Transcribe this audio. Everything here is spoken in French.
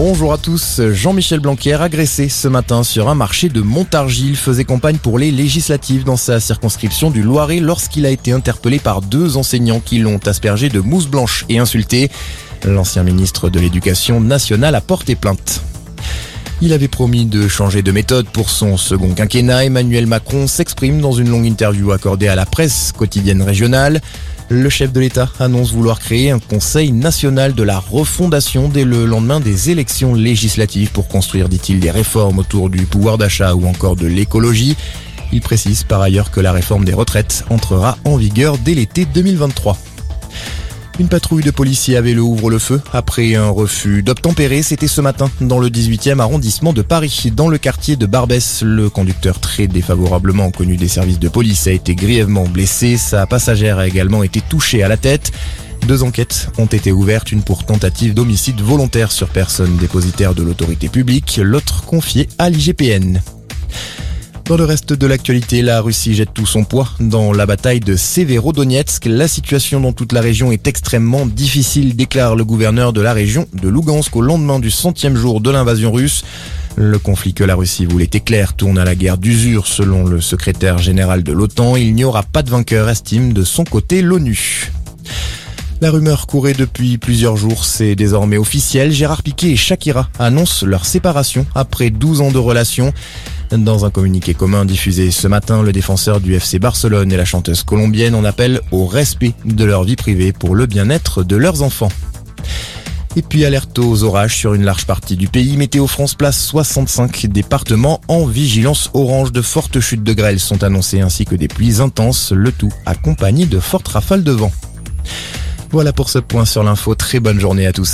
Bonjour à tous. Jean-Michel Blanquer agressé ce matin sur un marché de Montargis. Faisait campagne pour les législatives dans sa circonscription du Loiret lorsqu'il a été interpellé par deux enseignants qui l'ont aspergé de mousse blanche et insulté. L'ancien ministre de l'Éducation nationale a porté plainte. Il avait promis de changer de méthode pour son second quinquennat. Emmanuel Macron s'exprime dans une longue interview accordée à la presse quotidienne régionale. Le chef de l'État annonce vouloir créer un conseil national de la refondation dès le lendemain des élections législatives pour construire, dit-il, des réformes autour du pouvoir d'achat ou encore de l'écologie. Il précise par ailleurs que la réforme des retraites entrera en vigueur dès l'été 2023. Une patrouille de policiers avait le ouvre-le-feu après un refus d'obtempérer. C'était ce matin dans le 18e arrondissement de Paris, dans le quartier de Barbès. Le conducteur très défavorablement connu des services de police a été grièvement blessé. Sa passagère a également été touchée à la tête. Deux enquêtes ont été ouvertes, une pour tentative d'homicide volontaire sur personne dépositaire de l'autorité publique, l'autre confiée à l'IGPN. Dans le reste de l'actualité, la Russie jette tout son poids dans la bataille de Severodonetsk. La situation dans toute la région est extrêmement difficile, déclare le gouverneur de la région de Lugansk au lendemain du centième jour de l'invasion russe. Le conflit que la Russie voulait éclair tourne à la guerre d'usure selon le secrétaire général de l'OTAN. Il n'y aura pas de vainqueur, estime de son côté l'ONU. La rumeur courait depuis plusieurs jours, c'est désormais officiel. Gérard Piquet et Shakira annoncent leur séparation après 12 ans de relation. Dans un communiqué commun diffusé ce matin, le défenseur du FC Barcelone et la chanteuse colombienne en appellent au respect de leur vie privée pour le bien-être de leurs enfants. Et puis alerte aux orages sur une large partie du pays. Météo France place 65 départements en vigilance orange. De fortes chutes de grêle sont annoncées ainsi que des pluies intenses, le tout accompagné de fortes rafales de vent. Voilà pour ce point sur l'info. Très bonne journée à tous.